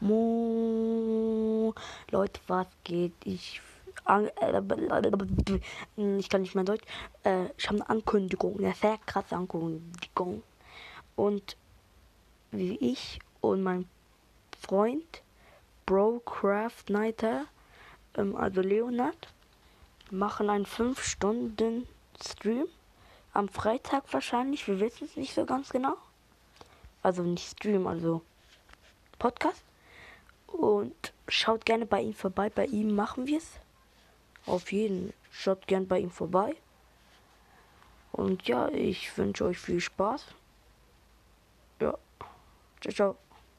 Mo Leute, was geht? Ich ich kann nicht mehr Deutsch. Äh, ich habe eine Ankündigung, eine sehr krasse Ankündigung. Und wie ich und mein Freund Bro Craft Nighter, ähm, also Leonard, machen einen 5 Stunden Stream. Am Freitag wahrscheinlich, wir wissen es nicht so ganz genau. Also nicht Stream, also Podcast. Und schaut gerne bei ihm vorbei. Bei ihm machen wir es. Auf jeden. Schaut gerne bei ihm vorbei. Und ja, ich wünsche euch viel Spaß. Ja. Ciao, ciao.